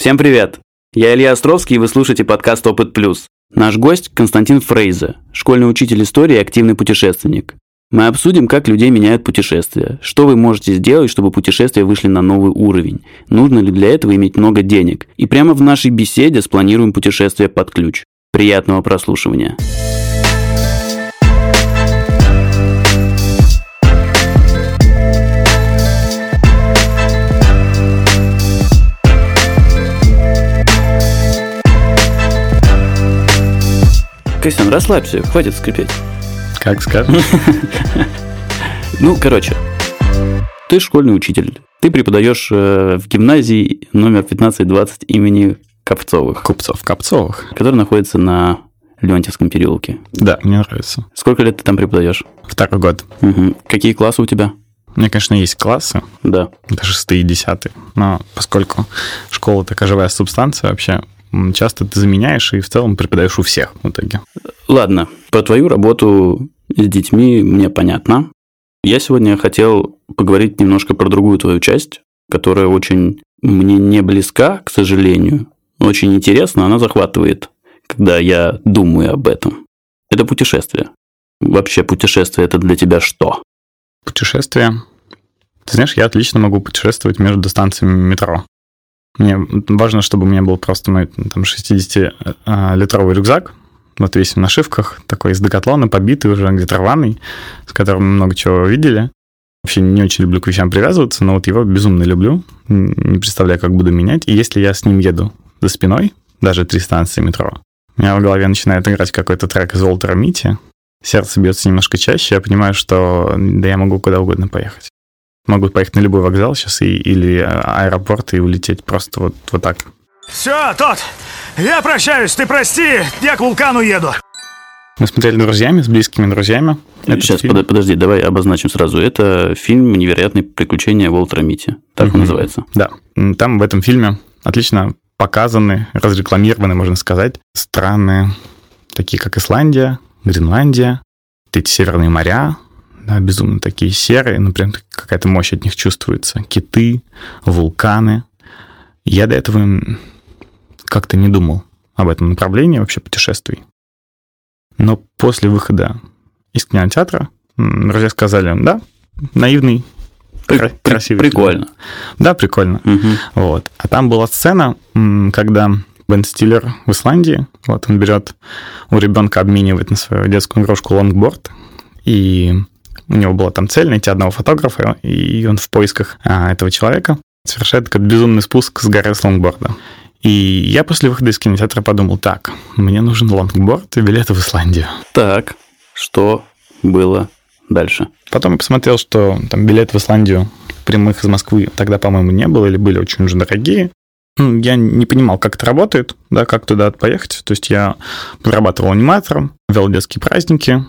Всем привет! Я Илья Островский, и вы слушаете подкаст «Опыт плюс». Наш гость – Константин Фрейзе, школьный учитель истории и активный путешественник. Мы обсудим, как людей меняют путешествия, что вы можете сделать, чтобы путешествия вышли на новый уровень, нужно ли для этого иметь много денег. И прямо в нашей беседе спланируем путешествие под ключ. Приятного прослушивания. Костян, расслабься, хватит скрипеть. Как скажешь. Ну, короче, ты школьный учитель. Ты преподаешь э, в гимназии номер 1520 имени Копцовых, Купцов, Копцовых. который находится на Леонтьевском переулке. Да, мне нравится. Сколько лет ты там преподаешь? Второй год. Мгм. Какие классы у тебя? У меня, конечно, есть классы, Да. это шестые и десятые, но поскольку школа такая живая субстанция вообще, часто ты заменяешь и в целом преподаешь у всех в итоге. Ладно, про твою работу с детьми мне понятно. Я сегодня хотел поговорить немножко про другую твою часть, которая очень мне не близка, к сожалению. Очень интересно, она захватывает, когда я думаю об этом. Это путешествие. Вообще путешествие это для тебя что? Путешествия. Ты знаешь, я отлично могу путешествовать между станциями метро. Мне важно, чтобы у меня был просто мой там 60-литровый рюкзак, вот весь в нашивках, такой из декатлона, побитый уже, где-то рваный, с которым мы много чего видели. Вообще не очень люблю к вещам привязываться, но вот его безумно люблю. Не представляю, как буду менять. И если я с ним еду за спиной, даже три станции метро, у меня в голове начинает играть какой-то трек из Уолтера Мити, сердце бьется немножко чаще, я понимаю, что да я могу куда угодно поехать. Могу поехать на любой вокзал сейчас и, или а, аэропорт и улететь просто вот, вот так. Все, тот, я прощаюсь, ты прости, я к вулкану еду. Мы смотрели друзьями, с близкими друзьями. этот Сейчас, фильм. подо- подожди, давай обозначим сразу. Это фильм «Невероятные приключения Уолтера Мити». Так он Мгм. называется. Да, там в этом фильме отлично показаны, разрекламированы, можно сказать, страны, такие как Исландия, Гренландия, эти северные моря, безумно такие серые, ну прям какая-то мощь от них чувствуется. Киты, вулканы. Я до этого как-то не думал об этом направлении вообще путешествий. Но после выхода из кинотеатра друзья сказали, да, наивный, При- кра- при- красивый. Прикольно. Да, прикольно. Мгм. Вот. А там была сцена, когда Бен Стиллер в Исландии, вот он берет у ребенка, обменивает на свою детскую игрушку лонгборд, и у него была там цель найти одного фотографа, и он в поисках а, этого человека совершает этот безумный спуск с горы с лонгборда. И я после выхода из кинотеатра подумал, так, мне нужен лонгборд и билеты в Исландию. Так, что было дальше? Потом я посмотрел, что там билет в Исландию прямых из Москвы тогда, по-моему, не было или были очень уже дорогие. Ну, Я не понимал, как это работает, да, как туда поехать. То есть я подрабатывал аниматором, вел детские праздники,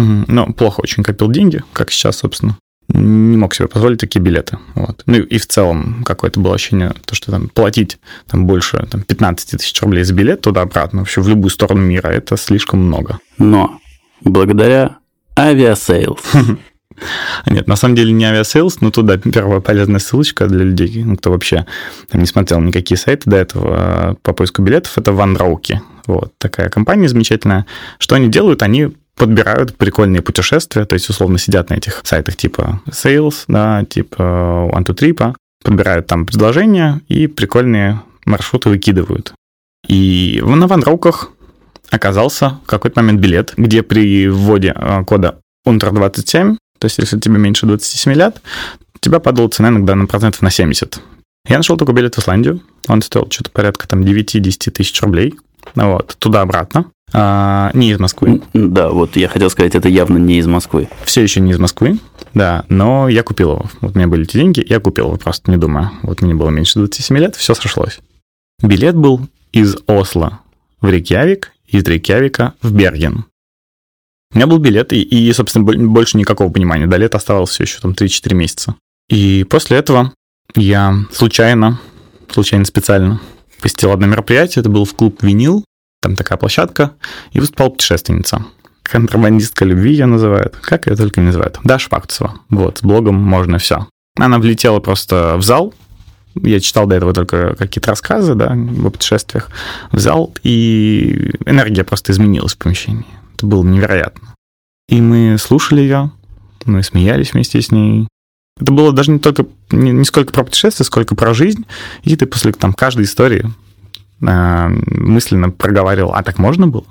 но плохо очень копил деньги, как сейчас, собственно. Не мог себе позволить такие билеты. Вот. Ну и в целом какое-то было ощущение, то, что там платить там, больше там, 15 тысяч рублей за билет туда-обратно, вообще в любую сторону мира, это слишком много. Но благодаря Aviasales. Нет, на самом деле не Aviasales, но туда первая полезная ссылочка для людей, ну, кто вообще там, не смотрел никакие сайты до этого а, по поиску билетов, это Ванроуки. Вот такая компания замечательная. Что они делают? Они подбирают прикольные путешествия, то есть условно сидят на этих сайтах типа Sales, да, типа One to Trip, подбирают там предложения и прикольные маршруты выкидывают. И на Ванроуках оказался в какой-то момент билет, где при вводе а, кода UNTR27 то есть, если тебе меньше 27 лет, тебя падала цена иногда на процентов на 70. Я нашел такой билет в Исландию. Он стоил что-то порядка там 9-10 тысяч рублей. Вот, туда-обратно. А, не из Москвы. Да, вот я хотел сказать, это явно не из Москвы. Все еще не из Москвы, да, но я купил его. Вот у меня были эти деньги, я купил его, просто не думая. Вот мне было меньше 27 лет, все сошлось. Билет был из Осло в Рейкьявик, из Рейкьявика в Берген. У меня был билет, и, и, собственно, бо- больше никакого понимания. До лета оставалось все еще там 3-4 месяца. И после этого я случайно, случайно специально посетил одно мероприятие. Это был в клуб «Винил», там такая площадка, и выступала путешественница. Контрабандистка любви ее называют. Как ее только не называют. Даша Фактусова. Вот, с блогом можно все. Она влетела просто в зал, Я читал до этого только какие-то рассказы, да, о путешествиях. Взял, и энергия просто изменилась в помещении. Это было невероятно. И мы слушали ее, мы смеялись вместе с ней. Это было даже не только не, не сколько про путешествие, сколько про жизнь. И ты после там каждой истории мысленно проговаривал, а так можно было?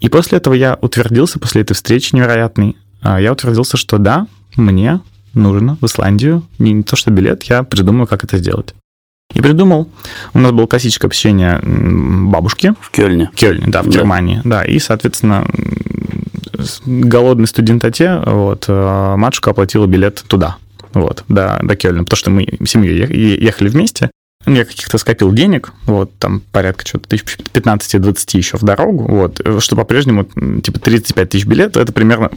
И после этого я утвердился, после этой встречи невероятной, э, я утвердился, что да, мне нужно в Исландию. Не, то, что билет, я придумаю, как это сделать. И придумал. У нас было классическое посещение бабушки. В Кёльне. В Кёльне, да, в да. Германии. Да, и, соответственно, голодный студентоте, вот, э, матушка оплатила билет туда, вот, до, до Кёльна, потому что мы семьей ехали вместе, я каких-то скопил денег, вот, там порядка что-то тысяч 15-20 еще в дорогу, вот, что по-прежнему, типа, 35 тысяч билет, это примерно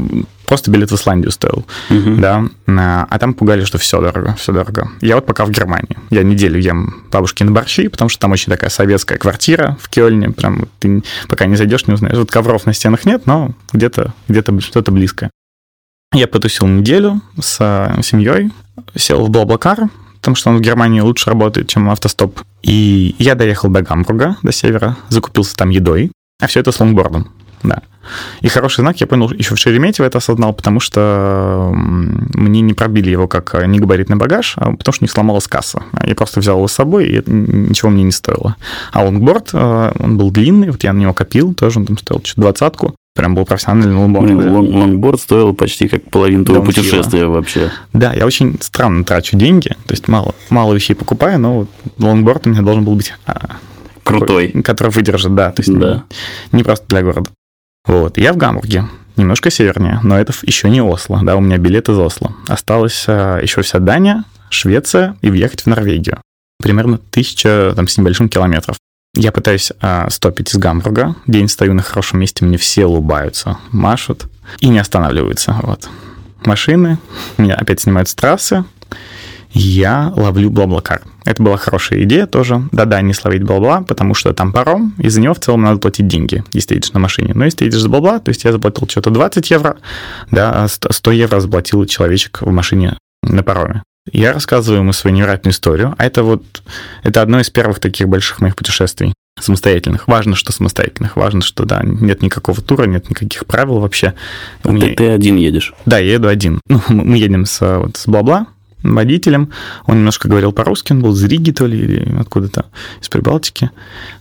просто билет в Исландию стоил, угу. да, а там пугали, что все дорого, все дорого. Я вот пока в Германии, я неделю ем бабушкины борщи, потому что там очень такая советская квартира в Кёльне, прям ты пока не зайдешь, не узнаешь. Вот ковров на стенах нет, но где-то где что-то близкое. Я потусил неделю с семьей, сел в BlaBlaCar, потому что он в Германии лучше работает, чем автостоп. И я доехал до Гамбурга, до севера, закупился там едой, а все это с лонгбордом, да. И хороший знак я понял еще в Шереметьево это осознал, потому что мне не пробили его как негабаритный багаж, а потому что них сломалась касса. Я просто взял его с собой, и ничего мне не стоило. А лонгборд, э, он был длинный, вот я на него копил, тоже он там стоил что-то двадцатку. Прям был профессиональный лонгборд. Блин, лонг, лонгборд стоил почти как половину твоего путешествия вообще. Да, я очень странно трачу деньги. То есть мало, мало вещей покупаю, но вот лонгборд у меня должен был быть а, крутой. Который выдержит, да. То есть да. Не, не просто для города. Вот. Я в Гамбурге, немножко севернее, но это еще не Осло, да, у меня билет из Осло. Осталось а, еще вся Дания, Швеция и въехать в Норвегию. Примерно тысяча там, с небольшим километров. Я пытаюсь а, стопить из Гамбурга. День стою на хорошем месте, мне все улыбаются, машут и не останавливаются. Вот. Машины, меня опять снимают с трассы. Я ловлю Блаблакар. Это была хорошая идея тоже. Да-да, не словить бабла, потому что там паром, и за него в целом надо платить деньги, если едешь на машине. Но если едешь за бабла, то есть я заплатил что-то 20 евро, да, 100 а евро заплатил человечек в машине на пароме. Я рассказываю ему свою невероятную историю, а это вот, это одно из первых таких больших моих путешествий самостоятельных. Важно, что самостоятельных. Важно, что, да, нет никакого тура, нет никаких правил вообще. А меня... ты, ты один едешь? Да, я еду один. Ну, мы едем с, вот, с Бла-Бла, водителем. Он немножко говорил по-русски, он был из Риги, то ли, или откуда-то, из Прибалтики.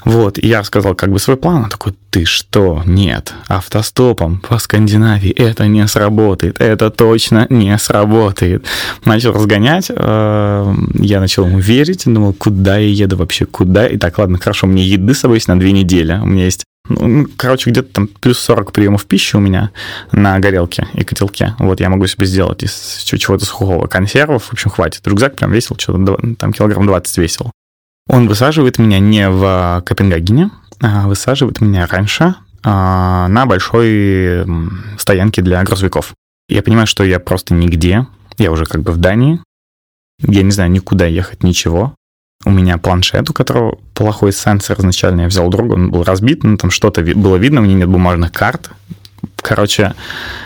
Вот, и я рассказал как бы свой план. Он такой, ты что? Нет, автостопом по Скандинавии это не сработает. Это точно не сработает. Начал разгонять, э, я начал ему верить, думал, куда я еду вообще, куда? И так, ладно, хорошо, мне еды с собой есть на две недели. У меня есть ну, короче, где-то там плюс 40 приемов пищи у меня на горелке и котелке. Вот я могу себе сделать из чего-то сухого консервов. В общем, хватит. Рюкзак прям весил, что-то там килограмм 20 весил. Он высаживает меня не в Копенгагене, а высаживает меня раньше а, на большой стоянке для грузовиков. Я понимаю, что я просто нигде. Я уже как бы в Дании. Я не знаю никуда ехать, ничего. У меня планшет, у которого плохой сенсор изначально. Я взял друга, он был разбит, но там что-то было видно, у меня нет бумажных карт. Короче,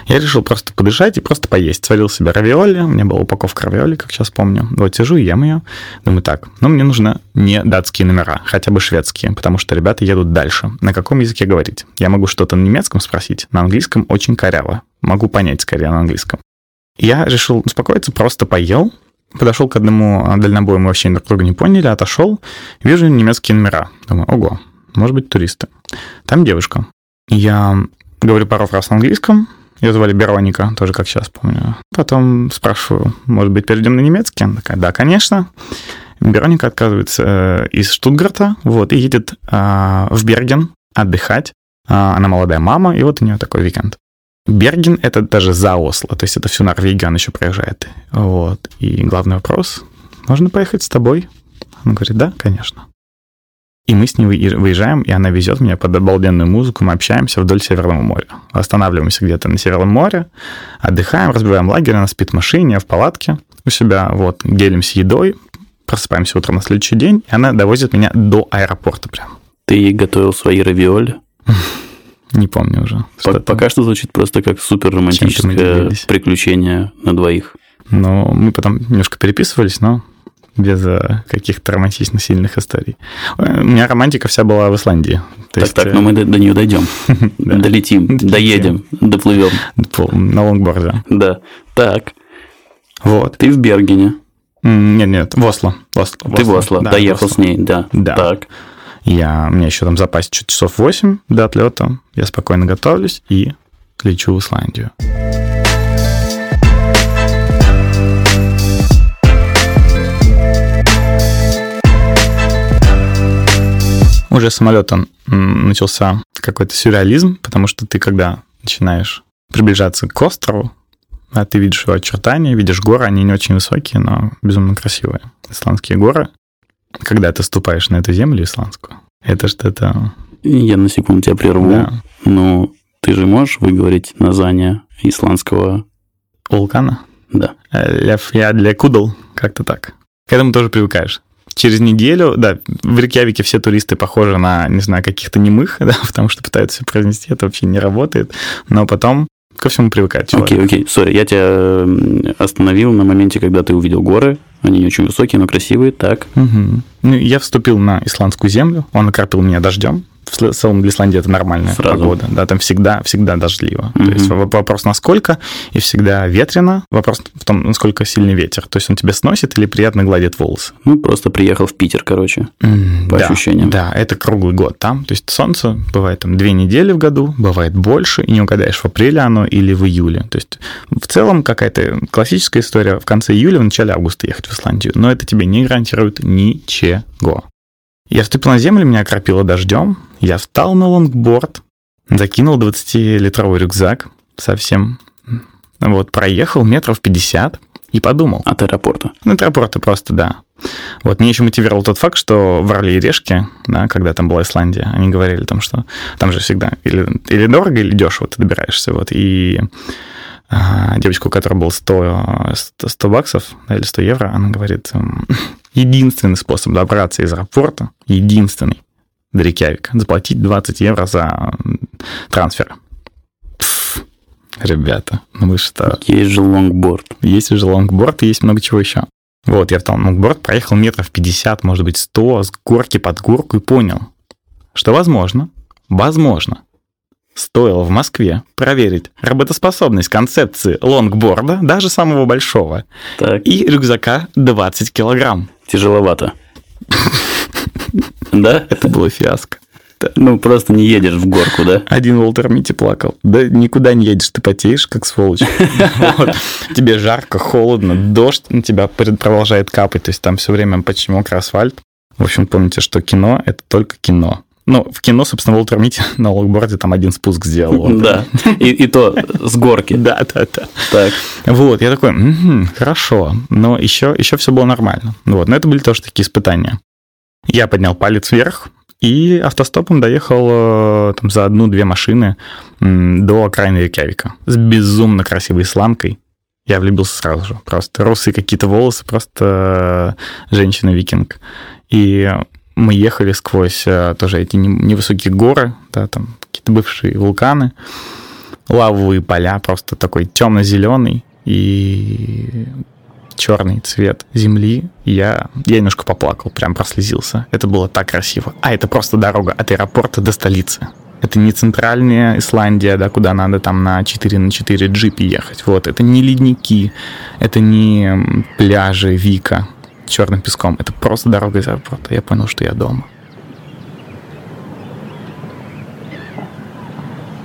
я решил просто подышать и просто поесть. Сварил себе равиоли, у меня была упаковка равиоли, как сейчас помню. Вот сижу и ем ее. Думаю, так, ну мне нужно не датские номера, хотя бы шведские, потому что ребята едут дальше. На каком языке говорить? Я могу что-то на немецком спросить, на английском очень коряво. Могу понять скорее на английском. Я решил успокоиться, просто поел, Подошел к одному дальнобою, мы вообще друг друга не поняли, отошел, вижу немецкие номера. Думаю, ого, может быть, туристы. Там девушка. Я говорю пару фраз на английском, ее звали Бероника, тоже как сейчас помню. Потом спрашиваю, может быть, перейдем на немецкий? Она такая, да, конечно. Бероника отказывается э, из Штутгарта, вот, и едет э, в Берген отдыхать. Э, она молодая мама, и вот у нее такой уикенд. Берген — это даже за Осло, то есть это всю Норвегию она еще проезжает. Вот. И главный вопрос — можно поехать с тобой? Он говорит, да, конечно. И мы с ней выезжаем, и она везет меня под обалденную музыку, мы общаемся вдоль Северного моря. Останавливаемся где-то на Северном море, отдыхаем, разбиваем лагерь, она спит в машине, в палатке у себя, вот, делимся едой, просыпаемся утром на следующий день, и она довозит меня до аэропорта прям. Ты готовил свои равиоли? Не помню уже. Что Пока что звучит просто как супер романтическое приключение на двоих. Но мы потом немножко переписывались, но без э, каких-то романтично сильных историй. Э, У меня романтика вся была в Исландии. То Так, есть, так, э, но мы до, до нее дойдем. Долетим, доедем, доплывем. на лонгборде. Да. Так, Вот. ты в Бергене. Нет, нет, в Осло. Ты в Осло, доехал с ней, да. Да. Так. Я, у меня еще там чуть часов 8 до отлета. Я спокойно готовлюсь и лечу в Исландию. Уже с самолета м, начался какой-то сюрреализм, потому что ты, когда начинаешь приближаться к острову, а ты видишь его очертания, видишь горы, они не очень высокие, но безумно красивые. Исландские горы. Когда ты ступаешь на эту землю исландскую, это что-то... Я на секунду тебя прерву. Да. Ну, ты же можешь выговорить название исландского... Вулкана? Да. Э, Лев я для кудл, как-то так. К этому тоже привыкаешь. Через неделю, да, в Рейкьявике все туристы похожи на, не знаю, каких-то немых, да, потому что пытаются все произнести, это вообще не работает. Но потом ко всему привыкает человек. Окей, окей, сори, я тебя остановил на моменте, когда ты увидел горы. Они не очень высокие, но красивые. Так. Мгм. Ну, я вступил на исландскую землю, он окропил меня дождем. В целом для Исландии это нормальная Сразу. погода. Да, там всегда, всегда дождливо. Мгм. То есть воп- вопрос насколько, и всегда ветрено. Вопрос в том, насколько сильный ветер. То есть он тебя сносит или приятно гладит волосы. Ну, просто приехал в Питер, короче. По да, ощущениям. Да, это круглый год там. То есть солнце бывает там две недели в году, бывает больше, и не угадаешь, в апреле оно или в июле. То есть в целом какая-то классическая история в конце июля, в начале августа ехать в Исландию. Но это тебе не гарантирует ничего. Я вступил на землю, меня окропило дождем, я встал на лонгборд, закинул 20-литровый рюкзак совсем, вот, проехал метров 50 и подумал, От аэропорта. это аэропорты просто, да. Вот, мне еще мотивировал тот факт, что в Орле и Решке, да, когда там была Исландия, они говорили там, что там же всегда или, или дорого, или дешево ты добираешься, вот, и а, девочка, у которой было 100, 100, 100 баксов да, или 100 евро, она говорит, м, единственный способ добраться из аэропорта, единственный, до Рейкьявика, заплатить 20 евро за трансфер. Ребята, ну вы что? Есть же лонгборд. Есть уже лонгборд и есть много чего еще. Вот, я в том лонгборд проехал метров 50, может быть, 100, с горки под горку и понял, что возможно, возможно, стоило в Москве проверить работоспособность концепции лонгборда, даже самого большого, Так, и рюкзака 20 килограмм. Тяжеловато. Да? Это было фиаско. Ну, просто не едешь в горку, да? Один Уолтер Мити плакал. Да никуда не едешь, ты потеешь, как сволочь. Тебе жарко, холодно, дождь на тебя продолжает капать, то есть там все время мокрый асфальт. В общем, помните, что кино — это только кино. Ну, в кино, собственно, Уолтер Мити на лонгборде там один спуск сделал. Да. И, то с горки. Да, да, да. Так. Вот, я такой, «Мгм, хорошо, но еще, все было нормально. Вот, но это были тоже такие испытания. Я поднял палец вверх и автостопом доехал э, там, за одну-две машины до окраины Рейкьявика с безумно красивой исламкой. Я влюбился сразу же. Просто русые какие-то волосы, просто э, женщина-викинг. И мы ехали сквозь э, тоже эти не- невысокие горы, да, там какие-то бывшие вулканы, лавовые поля, просто такой темно-зеленый и черный цвет земли. Я, я немножко поплакал, прям прослезился. Это было так красиво. А это просто дорога от аэропорта до столицы. Это не центральная Исландия, да, куда надо там на 4 на 4 джипе ехать. Вот, это не ледники, это не пляжи Вика черным песком. Это просто дорога из аэропорта. Я понял, что я дома.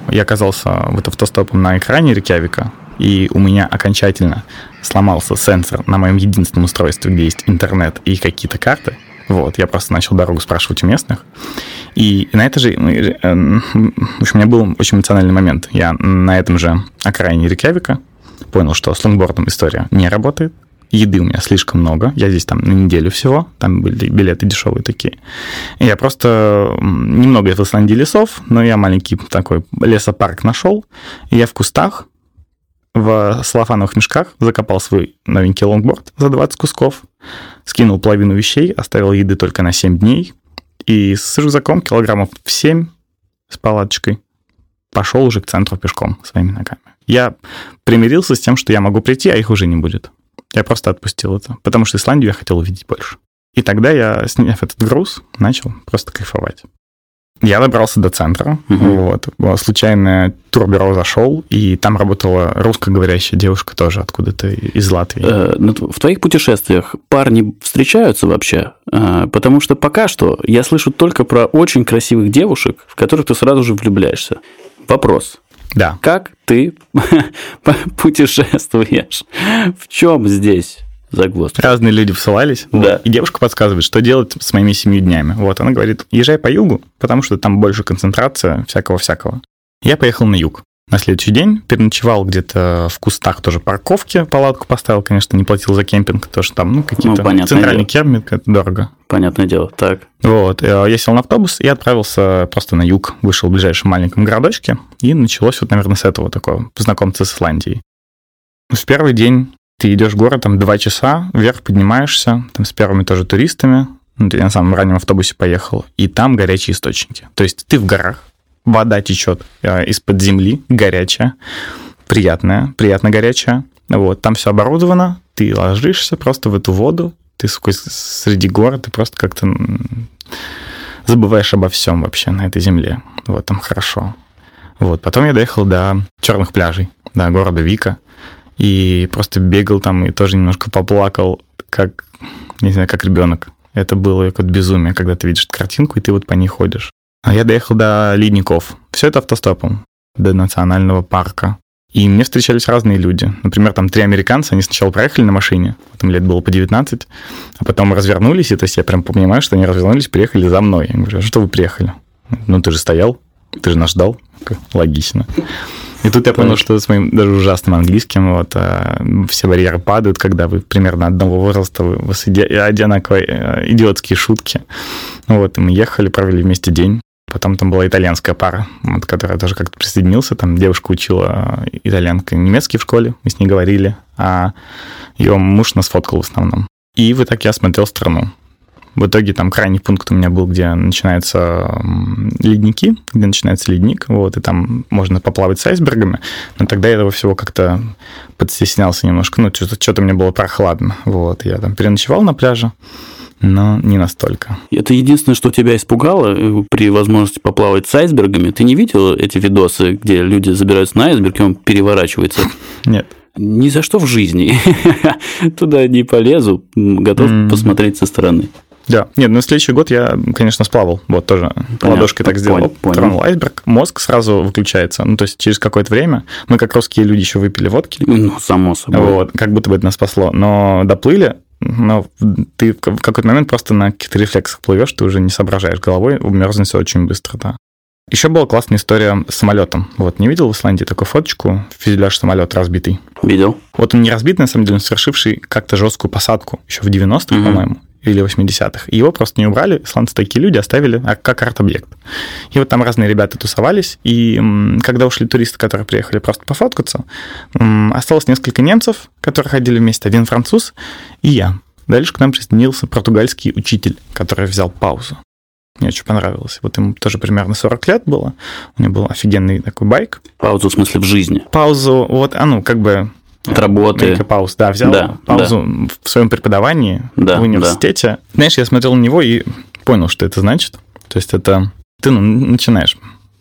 Я оказался вот автостопом на экране Рикявика, и у меня окончательно сломался сенсор на моем единственном устройстве, где есть интернет и какие-то карты. Вот, я просто начал дорогу спрашивать у местных. И на это же, э, э, в общем, у меня был очень эмоциональный момент. Я на этом же окраине Рикявика понял, что с лонгбордом история не работает. Еды у меня слишком много. Я здесь там на неделю всего. Там были билеты дешевые такие. И я просто немного в Исландии лесов, но я маленький такой лесопарк нашел. И я в кустах в салофановых мешках закопал свой новенький лонгборд за 20 кусков, скинул половину вещей, оставил еды только на 7 дней, и с рюкзаком килограммов в 7 с палаточкой пошел уже к центру пешком своими ногами. Я примирился с тем, что я могу прийти, а их уже не будет. Я просто отпустил это, потому что Исландию я хотел увидеть больше. И тогда я, сняв этот груз, начал просто кайфовать. Я добрался до центра, угу. вот. Случайно турбюро зашел, и там работала русскоговорящая девушка тоже откуда-то из Латвии. Э, ну, в твоих путешествиях парни встречаются вообще? Э, потому что пока что я слышу только про очень красивых девушек, в которых ты сразу же влюбляешься. Вопрос. Да. Как ты путешествуешь? В чем здесь загвоздка. Разные люди всылались, да. вот, и девушка подсказывает, что делать с моими семью днями. Вот, она говорит, езжай по югу, потому что там больше концентрация всякого-всякого. Я поехал на юг. На следующий день переночевал где-то в кустах тоже парковки, палатку поставил, конечно, не платил за кемпинг, потому что там ну, какие-то ну, центральные кемпинг, это дорого. Понятное дело, так. Вот, э, я сел на автобус и отправился просто на юг, вышел в ближайшем маленьком городочке, и началось вот, наверное, с этого такого, познакомиться с Исландией. В первый день ты идешь в город, там два часа, вверх поднимаешься, там с первыми тоже туристами, ну, я на самом раннем автобусе поехал, и там горячие источники. То есть ты в горах, вода течет э, из-под земли, горячая, приятная, приятно горячая. Вот, там все оборудовано, ты ложишься просто в эту воду, ты среди гор, ты просто как-то забываешь обо всем вообще на этой земле. Вот, там хорошо. Вот, потом я доехал до черных пляжей, до города Вика и просто бегал там и тоже немножко поплакал, как, не знаю, как ребенок. Это было как безумие, когда ты видишь картинку, и ты вот по ней ходишь. А я доехал до ледников. Все это автостопом. До национального парка. И мне встречались разные люди. Например, там три американца, они сначала проехали на машине, там лет было по 19, а потом развернулись, и то есть я прям понимаю, что они развернулись, приехали за мной. Я говорю, а что вы приехали? Ну, ты же стоял, ты же нас ждал. Логично. И тут я понял, что с моим даже ужасным английским вот, а, все барьеры падают, когда вы примерно одного возраста, вы, у вас иди, одинаковые э, идиотские шутки. Вот, и мы ехали, провели вместе день. Потом там была итальянская пара, вот, которая тоже как-то присоединился. Там девушка учила итальянка немецкий в школе, мы с ней говорили, а ее муж нас фоткал в основном. И вот так я смотрел страну. В итоге там крайний пункт у меня был, где начинаются ледники, где начинается ледник, вот, и там можно поплавать с айсбергами, но тогда я этого всего как-то подстеснялся немножко, ну, что-то, что-то мне было прохладно, вот, я там переночевал на пляже, но не настолько. Это единственное, что тебя испугало э, при возможности поплавать с айсбергами. Ты не видел эти видосы, где люди забираются на айсберг, и он переворачивается? Нет. Ни за что в жизни. Туда не полезу, готов mm. посмотреть со стороны. Да, нет, ну следующий год я, конечно, сплавал, вот тоже Понятно, ладошкой так сделал, понял, тронул айсберг, мозг сразу выключается, ну то есть через какое-то время, мы как русские люди еще выпили водки. Ну, само собой. Вот, как будто бы это нас спасло, но доплыли, но ты в какой-то момент просто на каких-то рефлексах плывешь, ты уже не соображаешь головой, умерзнется очень быстро, да. Еще была классная история с самолетом. Вот, не видел в Исландии такую фоточку, фюзеляж самолет разбитый? Видел. Вот он не разбитый, на самом деле, он совершивший как-то жесткую посадку еще в 90-х, mm-hmm. по-моему или 80-х. Его просто не убрали, исландцы такие люди оставили а, как арт-объект. И вот там разные ребята тусовались, и когда ушли туристы, которые приехали просто пофоткаться, осталось несколько немцев, которые ходили вместе, один француз и я. Дальше к нам присоединился португальский учитель, который взял паузу. Мне очень понравилось. Вот ему тоже примерно 40 лет было. У него был офигенный такой байк. Паузу в смысле в жизни? Паузу, вот, а ну, как бы от работы. Пауз, да, взял да, паузу да. в своем преподавании да, в университете. Да. Знаешь, я смотрел на него и понял, что это значит. То есть это ты ну, начинаешь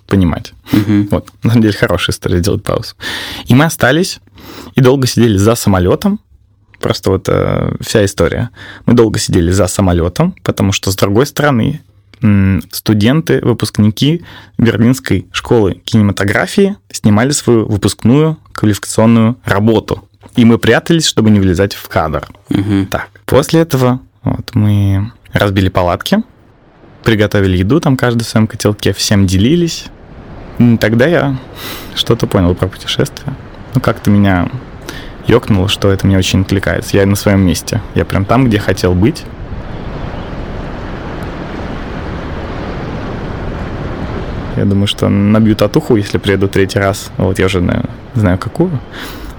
понимать. Угу. Вот, на самом деле, хорошая история делать паузу. И мы остались и долго сидели за самолетом. Просто вот э, вся история. Мы долго сидели за самолетом, потому что с другой стороны студенты, выпускники Берлинской школы кинематографии снимали свою выпускную квалификационную работу. И мы прятались, чтобы не влезать в кадр. Угу. Так, после этого вот, мы разбили палатки, приготовили еду, там каждый в своем котелке, всем делились. И тогда я что-то понял про путешествие. Ну, как-то меня ёкнуло, что это мне очень откликается. Я на своем месте. Я прям там, где хотел быть. Я думаю, что набью татуху, если приеду третий раз. Вот я уже знаю, знаю какую.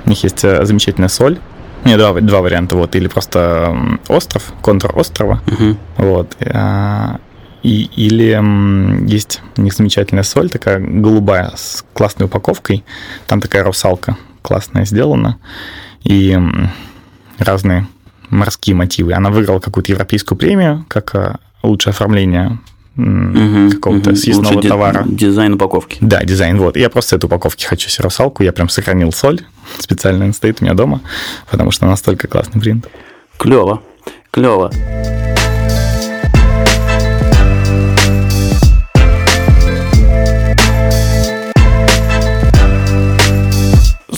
У них есть э, замечательная соль. Нет, два, два варианта. Вот, или просто остров, контур острова. Uh-huh. Вот. А, и, или есть у них замечательная соль, такая голубая, с классной упаковкой. Там такая русалка классная сделана. И разные морские мотивы. Она выиграла какую-то европейскую премию, как э, лучшее оформление угу, какого-то угу. съестного Лучше товара. Дизайн упаковки. Да, дизайн. Вот. Я просто этой упаковки хочу себе русалку. Я прям сохранил соль. Специально она стоит у меня дома, потому что настолько классный принт. Клево. Клево.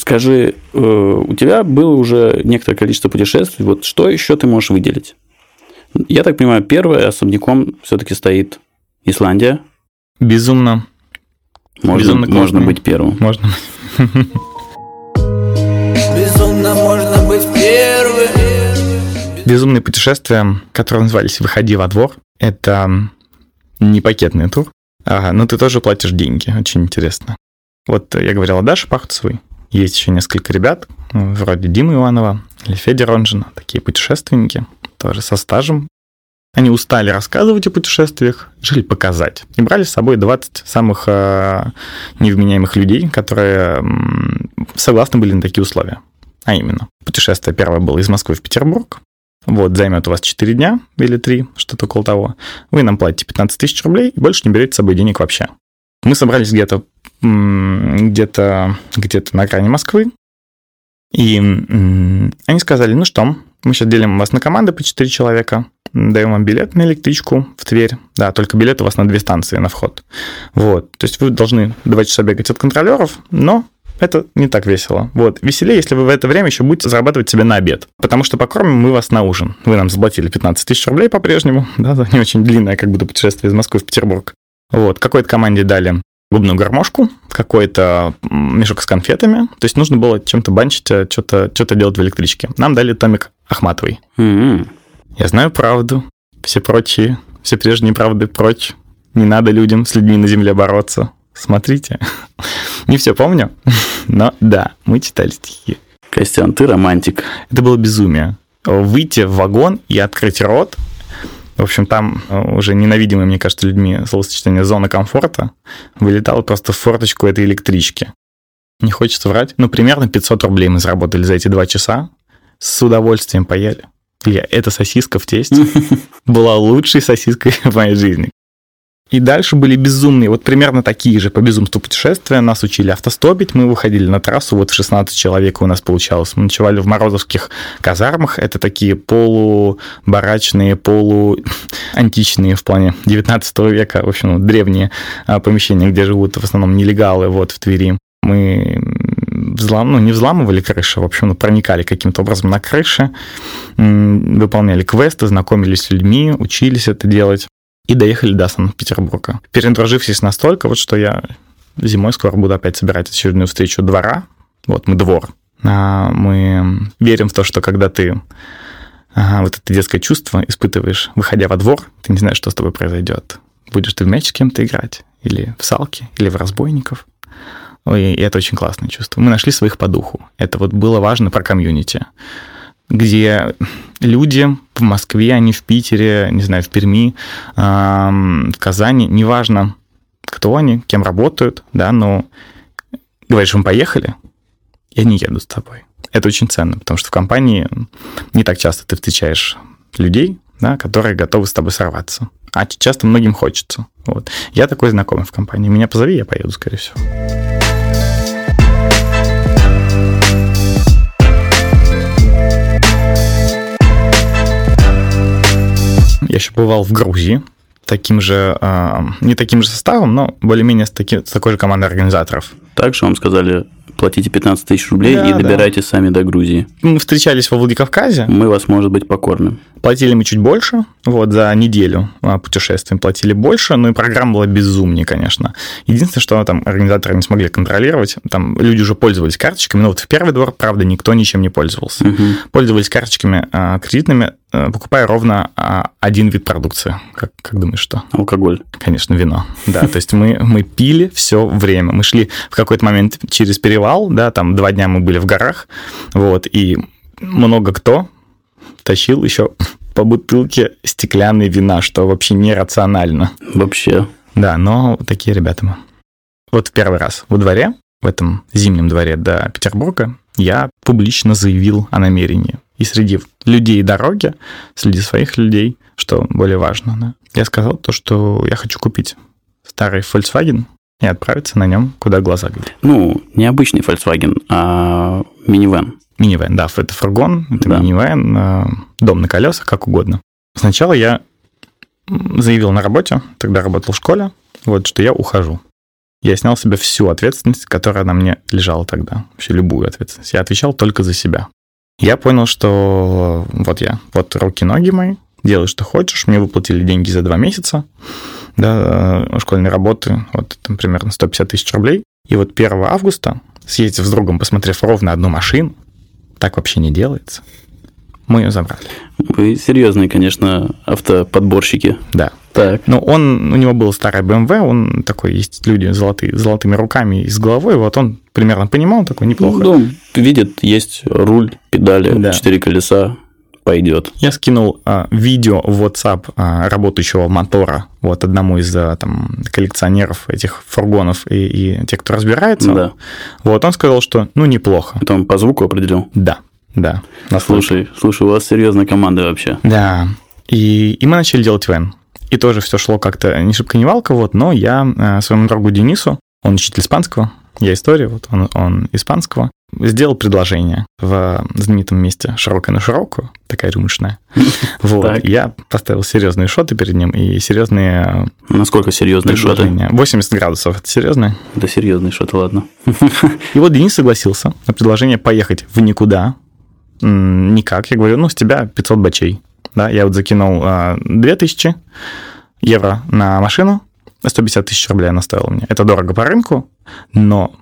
Скажи, э, у тебя было уже некоторое количество путешествий, вот что еще ты можешь выделить? Я так понимаю, первое особняком все-таки стоит Исландия. Безумно. Можно, Безумно можно быть первым. Можно. Безумно можно быть первым. Безумные путешествия, которые назывались «Выходи во двор», это не пакетный тур, ага, но ты тоже платишь деньги, очень интересно. Вот я говорил о Даше Пахтцевой, есть еще несколько ребят, вроде Димы Иванова или Федя Ронжина, такие путешественники, тоже со стажем. Они устали рассказывать о путешествиях, решили показать. И брали с собой 20 самых э, невменяемых людей, которые э, согласны были на такие условия. А именно, путешествие первое было из Москвы в Петербург. Вот, займет у вас 4 дня или 3, что-то около того. Вы нам платите 15 тысяч рублей и больше не берете с собой денег вообще. Мы собрались где-то где-то где на окраине Москвы. И они сказали, ну что, мы сейчас делим вас на команды по 4 человека, даем вам билет на электричку в Тверь. Да, только билет у вас на две станции на вход. Вот. То есть вы должны 2 часа бегать от контролеров, но это не так весело. Вот. Веселее, если вы в это время еще будете зарабатывать себе на обед. Потому что покормим мы вас на ужин. Вы нам заплатили 15 тысяч рублей по-прежнему. Да, за не очень длинное, как будто путешествие из Москвы в Петербург. Вот. Какой-то команде дали губную гармошку, какой-то мешок с конфетами. То есть нужно было чем-то банчить, э, что-то что делать в электричке. Нам дали томик Ахматовой. Mm-hmm. Я знаю правду. Все прочие, все прежние правды прочь. Не надо людям с людьми на земле бороться. Смотрите. Не все помню, но да, мы читали стихи. Костян, ты романтик. Это было безумие. Выйти в вагон и открыть рот в общем, там э, уже ненавидимые, мне кажется, людьми словосочетание «зона комфорта» вылетало просто в форточку этой электрички. Не хочется врать. Ну, примерно 500 рублей мы заработали за эти два часа. С удовольствием поели. Илья, эта сосиска в тесте была лучшей сосиской в моей жизни. И дальше были безумные, вот примерно такие же по безумству путешествия. Нас учили автостопить, мы выходили на трассу, вот в 16 человек у нас получалось. Мы ночевали в морозовских казармах, это такие полубарачные, полуантичные в плане 19 века, в общем, древние а, помещения, где живут в основном нелегалы вот в Твери. Мы взлом, ну, не взламывали крыши, в общем, проникали каким-то образом на крыши, выполняли квесты, знакомились с людьми, учились это делать и доехали до Санкт-Петербурга. Передружившись настолько, вот что я зимой скоро буду опять собирать очередную встречу двора. Вот мы двор. А, мы верим в то, что когда ты вот это детское чувство испытываешь, выходя во двор, ты не знаешь, что с тобой произойдет. Будешь ты в мяч с кем-то играть, или в салки, или в разбойников. Ой, и это очень классное чувство. Мы нашли своих по духу. Это вот было важно про комьюнити где люди в Москве, они в Питере, не знаю, в Перми, в Казани, неважно, кто они, кем работают, да, но говоришь, мы поехали, и они едут с тобой. Это очень ценно, потому что в компании не так часто ты встречаешь людей, да, которые готовы с тобой сорваться. А часто многим хочется. Вот. Я такой знакомый в компании. Меня позови, я поеду, скорее всего. Я еще бывал в Грузии, таким же, э, не таким же составом, но более-менее с, таки, с такой же командой организаторов. Также вам сказали, платите 15 тысяч рублей да, и добирайтесь да. сами до Грузии. Мы встречались во Владикавказе. Мы вас, может быть, покормим. Платили мы чуть больше, вот, за неделю а, путешествия платили больше, но и программа была безумнее, конечно. Единственное, что там организаторы не смогли контролировать, там люди уже пользовались карточками, но вот в первый двор, правда, никто ничем не пользовался. Угу. Пользовались карточками а, кредитными, а, покупая ровно а, один вид продукции. Как, как думаешь, что? Алкоголь. Конечно, вино. Да, то есть мы, мы пили все время. Мы шли в какой-то момент через перевал, да, там два дня мы были в горах, вот, и много кто тащил еще по бутылке стеклянной вина, что вообще нерационально. Вообще. Да, но такие ребята мы. Вот в первый раз во дворе, в этом зимнем дворе до Петербурга, я публично заявил о намерении. И среди людей дороги, среди своих людей, что более важно. Да. Я сказал то, что я хочу купить старый Volkswagen и отправиться на нем, куда глаза глядят. Ну, не обычный Volkswagen, а минивэн. Минивэн, да, это фургон, это Да. минивэн, э, дом на колесах, как угодно. Сначала я заявил на работе, тогда работал в школе, вот, что я ухожу. Я снял с себя всю ответственность, которая на мне лежала тогда, вообще любую ответственность. Я отвечал только за себя. Я понял, что вот я, вот руки-ноги мои, делай, что хочешь. Мне выплатили деньги за два месяца да, э, школьной работы, вот там примерно 150 тысяч рублей. И вот 1 августа, съездив с другом, посмотрев ровно одну машину, так вообще не делается, мы ее забрали. Вы серьезные, конечно, автоподборщики. Да. Так. Ну, он, у него была старая BMW, он такой, есть люди золотые, с золотыми руками и с головой, вот он примерно понимал, такой неплохо. Ну, видит, есть руль, педали, Да. четыре колеса, пойдет. Я скинул а, видео в WhatsApp а, работающего мотора вот одному из а, там, коллекционеров этих фургонов и, и тех, кто разбирается. Да. Вот он сказал, что ну неплохо. Потом по звуку определил. Да, да. Настолько. Слушай, слушай, у вас серьезная команда вообще. Да. И, и мы начали делать вен. И тоже все шло как-то не шибко не валко, вот, но я э, своему другу Денису, он учитель испанского, я история, вот он, он испанского, сделал предложение в знаменитом месте «Широкая на широкую», такая рюмочная. Вот. Я поставил серьезные шоты перед ним и серьезные Насколько серьезные шоты? предложения. 80 градусов, это серьезно? Да серьезные шоты, ладно. И вот Денис согласился на предложение поехать в никуда. Никак. Я говорю, ну, с тебя 500 бачей. Да, я вот закинул а, 2000 евро на машину, 150 тысяч рублей она стоила мне. Это дорого по рынку, но,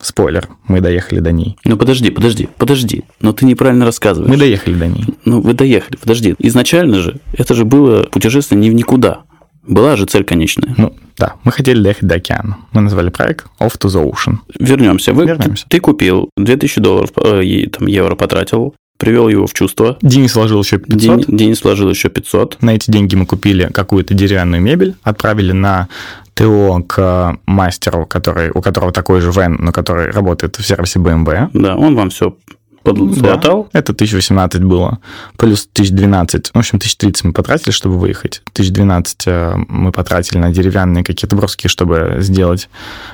спойлер, мы доехали до ней. Ну подожди, подожди, подожди. Но ты неправильно рассказываешь. Мы доехали до ней. Ну, вы доехали, подожди. Изначально же это же было путешествие не в никуда. Была же цель конечная. Ну, да, мы хотели доехать до океана. Мы назвали проект Off to the Ocean. Вернемся. Вы, Вернемся. Ты купил 2000 долларов, э, там, евро потратил, привел его в чувство. Денис вложил еще 500. Дени- Денис вложил еще 500. На эти деньги мы купили какую-то деревянную мебель, отправили на ТО к мастеру, который, у которого такой же вен, но который работает в сервисе BMW. Да, он вам все подлатал. Да, это 1018 было, плюс 1012, в общем, 1030 мы потратили, чтобы выехать. 1012 э, мы потратили на деревянные какие-то броски, чтобы сделать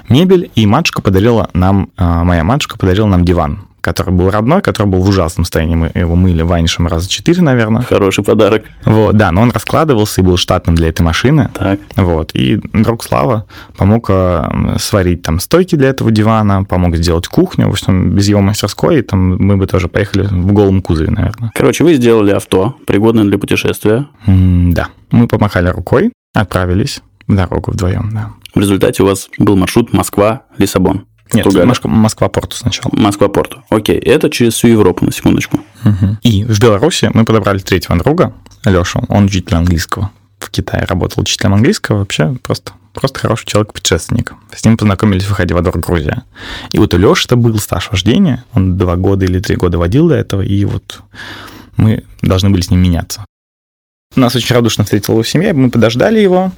мебель, и матушка подарила нам, э, моя матушка подарила нам диван, который был родной, который был в ужасном состоянии. Мы его мыли ванишем раза четыре, наверное. Хороший подарок. Вот, да, но он раскладывался и был штатным для этой машины. Так. Вот, и друг Слава помог э, сварить там стойки для этого дивана, помог сделать кухню. В общем, без его мастерской там мы бы тоже поехали в голом кузове, наверное. Короче, вы сделали авто, пригодное для путешествия. М, да. Мы помахали рукой, отправились в дорогу вдвоем, да. В результате у вас был маршрут Москва-Лиссабон. Нет. Москва- Москва-Порту сначала. Москва-Порту. Окей, это через всю Европу, на секундочку. И в Беларуси мы подобрали третьего друга, Лешу. Он учитель английского. В Китае работал учителем английского. Вообще просто, просто хороший человек-путешественник. С ним познакомились в выходе во двор Грузия. И вот у Леши это был стаж вождения. Он два года или три года водил до этого. И вот мы должны были с ним меняться. Нас очень радушно встретила его семья. Мы подождали его.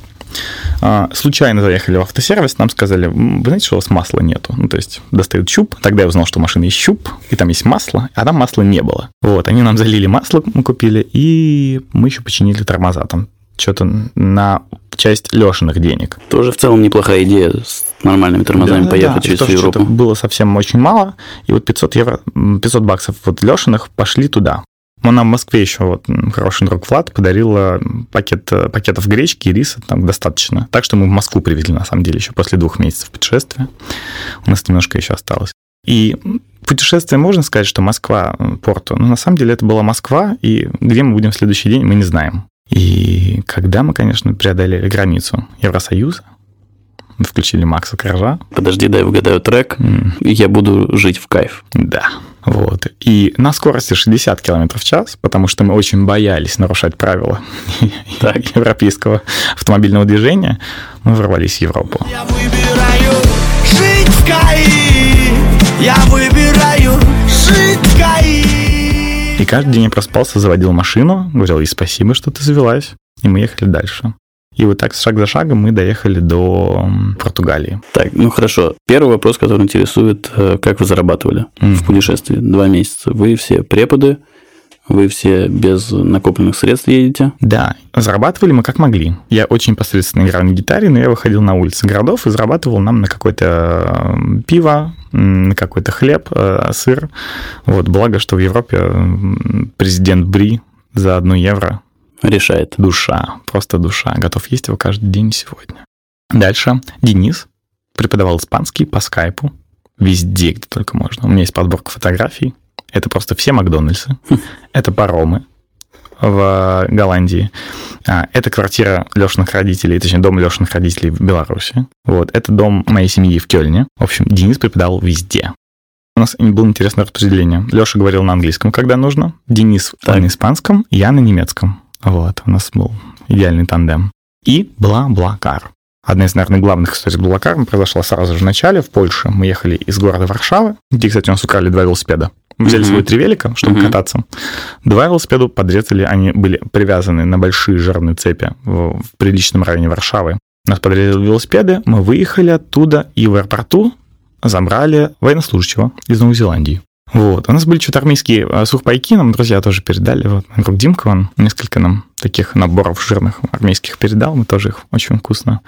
А, Случайно заехали в автосервис, нам сказали, «М, вы знаете, что у вас масла нету? Ну, то есть достают щуп, тогда я узнал, что у машины есть щуп, и там есть масло, а там масла не было. Вот, они нам залили масло, мы купили, и мы еще починили тормоза там. Что-то на часть Лешиных денег. Тоже в целом неплохая идея с нормальными тормозами Да, поехать да, через всю Европу. было совсем очень мало, и вот 500 евро, м, 500 баксов вот Лешиных пошли туда. Нам в Москве еще, вот хороший друг Влад, подарил э, пакет, э, пакетов гречки и риса, там достаточно. Так что мы в Москву привезли, на самом деле, еще после двух месяцев путешествия. У нас немножко еще осталось. И путешествие, можно сказать, что Москва, м, Порту, но на самом деле это была Москва, и где мы будем в следующий день, мы не знаем. И когда мы, конечно, преодолели границу Евросоюза, мы включили Макса Коржа, Подожди, дай угадаю трек, и я буду жить в кайф. Да. Вот. И на скорости 60 км в час, потому что мы очень боялись нарушать правила Так. европейского автомобильного движения, мы ворвались в Европу. Я выбираю жить в Каире Я выбираю жить в Каире И каждый день я проспался, заводил машину, говорил ей спасибо, что ты завелась, и мы ехали дальше. И вот так шаг за шагом мы доехали до Португалии. Так, ну хорошо. Первый вопрос, который интересует, э, как вы зарабатывали Мгм. в путешествии два месяца. Вы все преподы, Вы все без накопленных средств едете? Да, зарабатывали мы как могли. Я очень посредственно играл на гитаре, но я выходил на улицы городов и зарабатывал нам на какое-то пиво, на какой-то хлеб, э, сыр. Вот, благо, что в Европе президент Бри за одну евро решает. Душа, просто душа. Готов есть его каждый день сегодня. Дальше Денис преподавал испанский по скайпу везде, где только можно. У меня есть подборка фотографий. Это просто все Макдональдсы. Это паромы в Голландии. А, это квартира Лешиных родителей, точнее, дом Лешиных родителей в Беларуси. Вот, это дом моей семьи в Кёльне. В общем, Денис преподавал везде. У нас было интересное распределение. Леша говорил на английском, когда нужно. Денис так. на испанском, я на немецком. Вот, у нас был идеальный тандем. И Бла-Блакар. Одна из, наверное, главных историй с Блаблакаром произошла сразу же в начале, в Польше. Мы ехали из города Варшавы, где, кстати, у нас украли два велосипеда. Мы взяли mm-hmm. свой три велика, чтобы mm-hmm. кататься. Два велосипеда подрезали, они были привязаны на большие жирные цепи в, в приличном районе Варшавы. Нас подрезали велосипеды, мы выехали оттуда и в аэропорту забрали военнослужащего из Новой Зеландии. Вот. У нас были что-то армейские а, сухпайки, нам друзья тоже передали. Вот, друг Димка, он несколько нам таких наборов жирных армейских передал, мы тоже их очень вкусно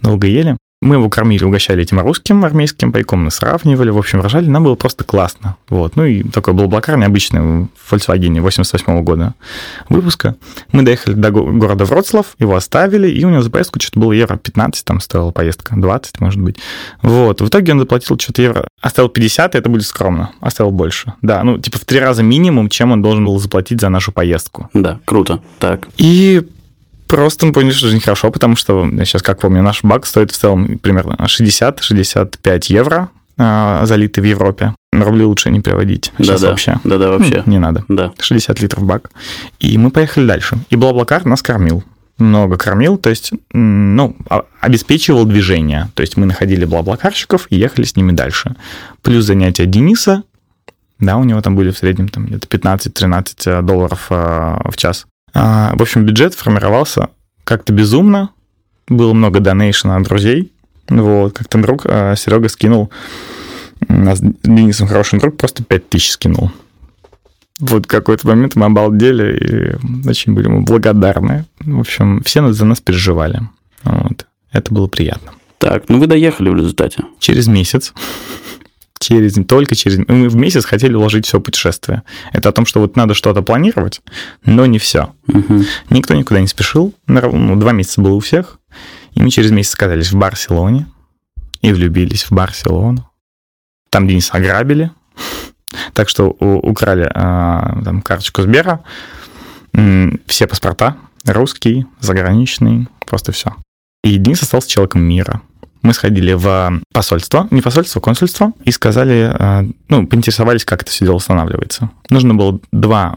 долго ели. Мы его кормили, угощали этим русским армейским пайком, мы сравнивали, в общем, рожали, нам было просто классно. Вот. Ну и такой был блокар необычный в Volkswagen 88 года выпуска. Мы доехали до города Вроцлав, его оставили, и у него за поездку что-то было евро 15, там стоила поездка, 20, может быть. Вот. В итоге он заплатил что-то евро, оставил 50, и это будет скромно, оставил больше. Да, ну, типа в три раза минимум, чем он должен был заплатить за нашу поездку. Да, круто. Так. И Просто мы поняли, что жизнь хорошо, потому что, сейчас как помню, наш бак стоит в целом примерно 60-65 евро, э, залитый в Европе. Рубли лучше не переводить. Сейчас да, вообще. Да, да, вообще. Не надо. Да. 60 литров бак. И мы поехали дальше. И Блаблакар нас кормил. Много кормил, то есть, ну, обеспечивал движение. То есть мы находили блаблакарщиков и ехали с ними дальше. Плюс занятия Дениса, да, у него там были в среднем там где-то 15-13 долларов э, в час. А, в общем, бюджет формировался как-то безумно. Было много донейшена от друзей. Вот, как-то друг а, Серега скинул, у нас с Денисом хороший друг, просто 5 тысяч скинул. Вот какой-то момент мы обалдели и очень были ему благодарны. В общем, все за нас переживали. Вот. Это было приятно. Так, ну вы доехали в результате. Через месяц через, только через... Мы в месяц хотели уложить все путешествие. Это о том, что вот надо что-то планировать, но не все. Угу. Никто никуда не спешил. Ну, два месяца было у всех. И мы через месяц оказались в Барселоне и влюбились в Барселону. Там Дениса ограбили. Так что украли а, там, карточку Сбера, все паспорта, русский, заграничный, просто все. И Денис остался человеком мира мы сходили в посольство, не посольство, консульство, и сказали, э, ну, поинтересовались, как это все дело устанавливается. Нужно было два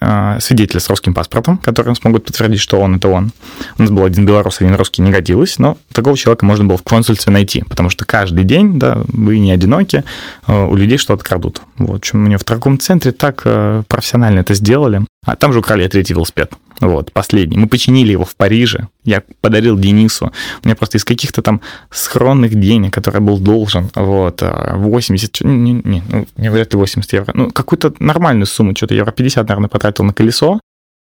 э, свидетеля с русским паспортом, которые смогут подтвердить, что он это он. У нас был один белорус, один русский, не годилось, но такого человека можно было в консульстве найти, потому что каждый день, да, вы не одиноки, у людей что-то крадут. Вот, в общем, мне в торговом центре так профессионально это сделали. А там же украли третий велосипед. Вот, последний. Мы починили его в Париже. Я подарил Денису. У меня просто из каких-то там схронных денег, которые был должен, вот, 80, а, не, не, ну, не вряд ли 80 евро, ну, какую-то нормальную сумму, что-то евро 50, наверное, потратил на колесо.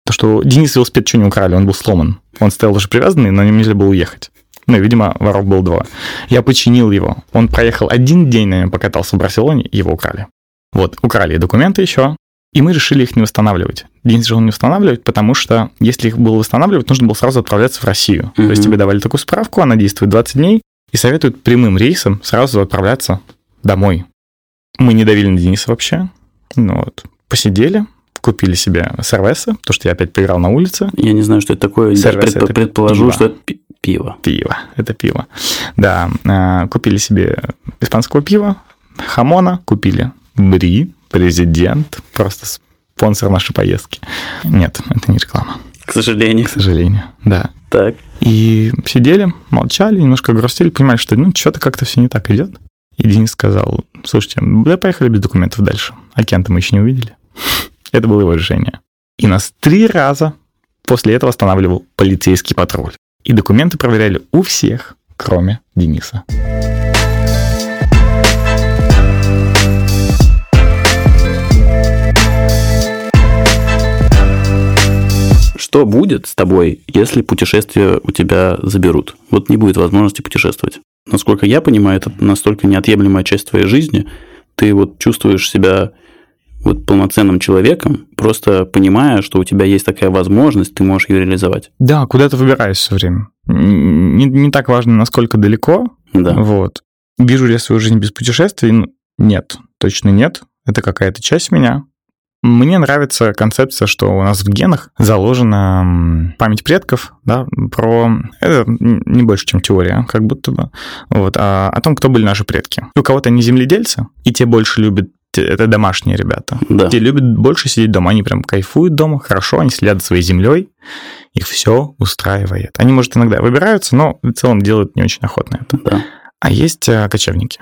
То, что Денис велосипед что не украли, он был сломан. Он стоял уже привязанный, на нем нельзя было уехать. Ну, видимо, воров был два. Я починил его. Он проехал один день на нем покатался в Барселоне, его украли. Вот, украли документы еще, и мы решили их не восстанавливать. Денис решил не восстанавливать, потому что если их было восстанавливать, нужно было сразу отправляться в Россию. Mm-hmm. То есть тебе давали такую справку, она действует 20 дней, и советуют прямым рейсом сразу отправляться домой. Мы не давили на Дениса вообще. Ну вот, посидели, купили себе сервесы, то, что я опять поиграл на улице. Я не знаю, что это такое. Сервес Предп- предположу, пиво. что это пиво. Пиво, это пиво. Да, а, купили себе испанского пива, хамона, купили бри, президент, просто спонсор нашей поездки. Нет, это не реклама. К сожалению. К сожалению, да. Так. И сидели, молчали, немножко грустили, понимали, что ну что-то как-то все не так идет. И Денис сказал, слушайте, да поехали без документов дальше. Океан-то мы еще не увидели. Это было его решение. И нас три раза после этого останавливал полицейский патруль. И документы проверяли у всех, кроме Дениса. Что будет с тобой, если путешествие у тебя заберут? Вот не будет возможности путешествовать. Насколько я понимаю, это настолько неотъемлемая часть твоей жизни. Ты вот чувствуешь себя вот полноценным человеком, просто понимая, что у тебя есть такая возможность, ты можешь ее реализовать. Да, куда ты выбираешь все время. Не, не так важно, насколько далеко. Да. Вот. Вижу ли я свою жизнь без путешествий? Нет, точно нет. Это какая-то часть меня. Мне нравится концепция, что у нас в генах заложена память предков, да, про... Это не больше, чем теория, как будто бы. Вот, а о том, кто были наши предки. У кого-то они земледельцы, и те больше любят это домашние ребята. Да. Те любят больше сидеть дома, они прям кайфуют дома, хорошо, они следят за своей землей, их все устраивает. Они, может, иногда выбираются, но в целом делают не очень охотно это. Да. А есть э, кочевники.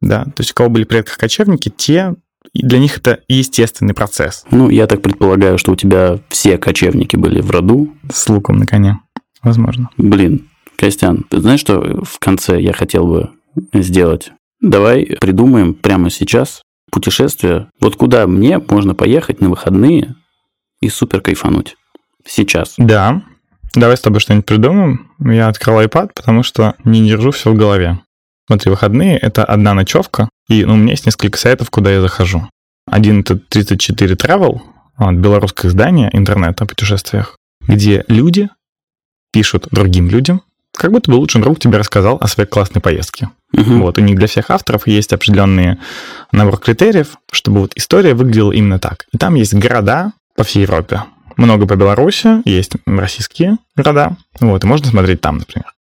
Да, то есть у кого были в предках кочевники, те для них это естественный процесс. Ну, я так предполагаю, что у тебя все кочевники были в роду. С луком на коне. Возможно. Блин, Костян, ты знаешь, что в конце я хотел бы сделать? Давай придумаем прямо сейчас путешествие. Вот куда мне можно поехать на выходные и супер кайфануть. Сейчас. Да. Давай с тобой что-нибудь придумаем. Я открыл iPad, потому что не держу все в голове. Смотри, выходные — это одна ночевка, и ну, у меня есть несколько сайтов, куда я захожу. Один — это 34 Travel, вот, белорусское издание интернета о путешествиях, где люди пишут другим людям, как будто бы лучший друг тебе рассказал о своей классной поездке. Мгм. Вот, у них для всех авторов есть определенные набор критериев, чтобы вот история выглядела именно так. И там есть города по всей Европе. Много по Беларуси, есть российские города. Вот, и можно смотреть там, например.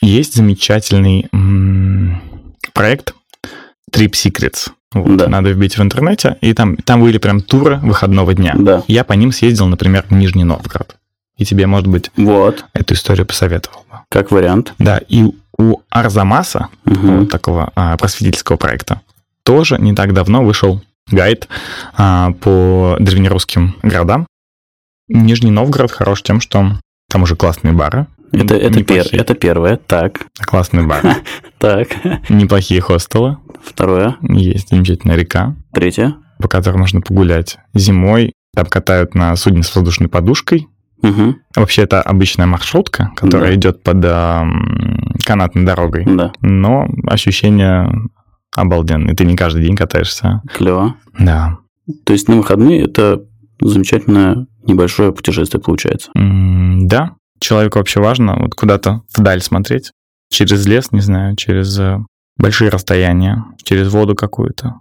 Есть замечательный м, проект Trip Secrets. Вот, Да. Надо вбить в интернете, и там, там были прям туры выходного дня. Да. Я по ним съездил, например, в Нижний Новгород. И тебе, может быть, Вот, эту историю посоветовал бы. как вариант. Да, и у Арзамаса, Мгм. вот такого а, просветительского проекта, тоже не так давно вышел гайд а, по древнерусским городам. Нижний Новгород хорош тем, что там уже классные бары. Это, это, пер- это первое. Так, классные бары, так. неплохие хостелы, Второе. есть замечательная река, Третье. по которой можно погулять зимой. Там катают на судне с воздушной подушкой. Угу. Вообще это обычная маршрутка, которая Да. идет под м, канатной дорогой. Да, но ощущения обалденные. Ты не каждый день катаешься. клево. Да. То есть на выходные это замечательное небольшое путешествие получается. М, Да. Человеку вообще важно вот куда-то вдаль смотреть. Через лес, не знаю, через э, большие расстояния, через воду какую-то.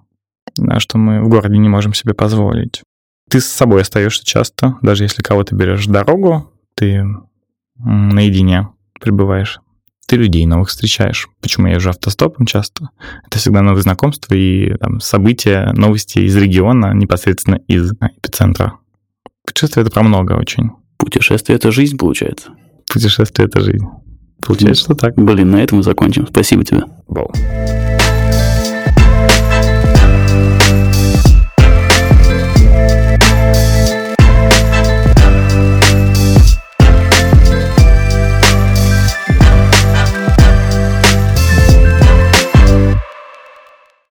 Да, что мы в городе не можем себе позволить. Ты с собой остаешься часто, даже если кого-то берешь дорогу, ты наедине пребываешь. Ты людей новых встречаешь. Почему я езжу автостопом часто? Это всегда новые знакомства и там, события, новости из региона, непосредственно из эпицентра. Путешествие — это про много очень. Путешествие это жизнь получается. Путешествие — это жизнь. Получается, что так. Блин, на этом мы закончим. Спасибо тебе. Вау.